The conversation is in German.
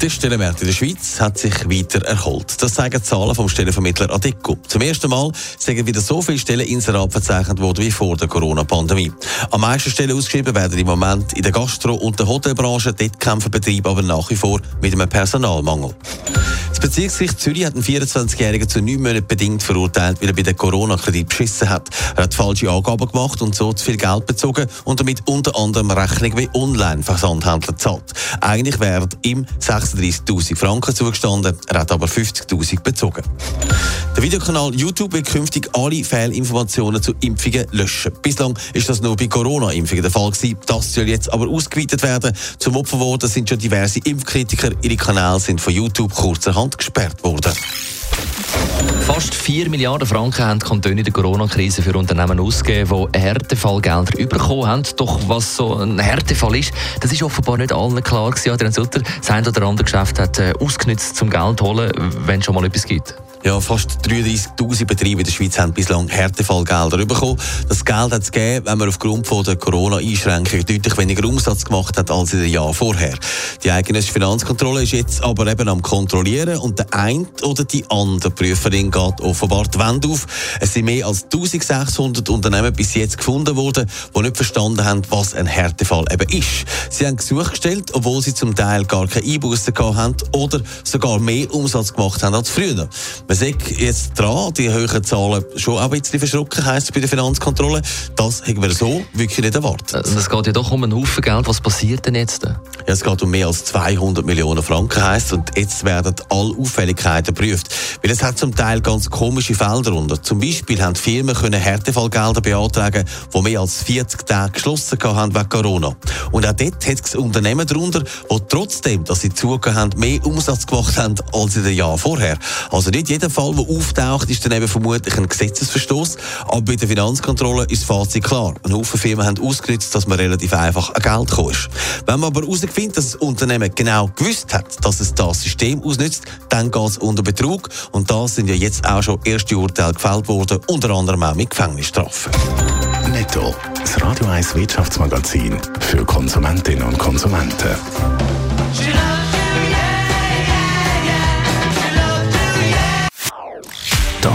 Der Stellenwert in der Schweiz hat sich weiter erholt. Das zeigen Zahlen vom Stellenvermittler Adeco. Zum ersten Mal sind wieder so viele Stellen Inserat verzeichnet worden wie vor der Corona-Pandemie. Am meisten Stellen ausgeschrieben werden im Moment in der Gastro- und der Hotelbranche. Dort kämpfen Betriebe aber nach wie vor mit einem Personalmangel. Das Bezirksgericht Zürich hat einen 24-Jährigen zu neun Monaten bedingt verurteilt, weil er bei der Corona-Kredit beschissen hat. Er hat falsche Angaben gemacht und so zu viel Geld bezogen und damit unter anderem Rechnung wie Online-Versandhändler zahlt. Eigentlich wären ihm 36.000 Franken zugestanden, er hat aber 50.000 bezogen. Der Videokanal YouTube wird künftig alle Fehlinformationen zu Impfungen löschen. Bislang ist das nur bei Corona-Impfungen der Fall gewesen. Das soll jetzt aber ausgeweitet werden. Zum Opfer geworden sind schon diverse Impfkritiker. Ihre Kanäle sind von YouTube kurzerhand gesperrt worden. Fast 4 Milliarden Franken haben die Kantone in der Corona-Krise für Unternehmen ausgegeben, die Härtefallgelder bekommen haben. Doch was so ein Härtefall ist, das ist offenbar nicht allen klar gewesen. Adrian Sutter, das ein oder andere Geschäft hat äh, ausgenutzt, zum Geld zu holen, wenn es schon mal etwas gibt. Ja, fast 33.000 Betriebe in der Schweiz haben bislang Härtefallgelder bekommen. Das Geld hat es gegeben, wenn man aufgrund von der Corona-Einschränkung deutlich weniger Umsatz gemacht hat als in den Jahren vorher. Die eigene Finanzkontrolle ist jetzt aber eben am Kontrollieren und der eine oder die andere Prüferin geht offenbar die Wände auf. Es sind mehr als 1600 Unternehmen bis jetzt gefunden worden, die nicht verstanden haben, was ein Härtefall eben ist. Sie haben Gesuch gestellt, obwohl sie zum Teil gar keine Einbußen gehabt haben oder sogar mehr Umsatz gemacht haben als früher. Man sieht jetzt dran, die höheren Zahlen schon auch ein bisschen verschrocken, heisst es bei der Finanzkontrolle. Das haben wir so wirklich nicht erwartet. Also, es geht ja doch um einen Haufen Geld. Was passiert denn jetzt? Ja, es geht um mehr als 200 Millionen Franken, heisst und jetzt werden alle Auffälligkeiten geprüft. Weil es hat zum Teil ganz komische Fälle darunter. Zum Beispiel haben Firmen können Härtefallgelder beantragen, die mehr als 40 Tage geschlossen haben wegen Corona. Und auch dort hat es Unternehmen darunter, die trotzdem, dass sie haben, mehr Umsatz gemacht haben als in den Jahren vorher. Also nicht jeder Fall, der auftaucht, ist dann eben vermutlich ein Gesetzesverstoß. Aber bei der Finanzkontrolle ist das Fazit klar. Ein Haufen Firmen haben ausgenutzt, dass man relativ einfach an Geld gekommen ist. Wenn man aber herausfindet, dass das Unternehmen genau gewusst hat, dass es das System ausnutzt, dann geht es unter Betrug. Und da sind ja jetzt auch schon erste Urteile gefällt worden, unter anderem auch mit Gefängnisstrafen. Netto. Das Radio 1 Wirtschaftsmagazin für Konsumentinnen und Konsumenten.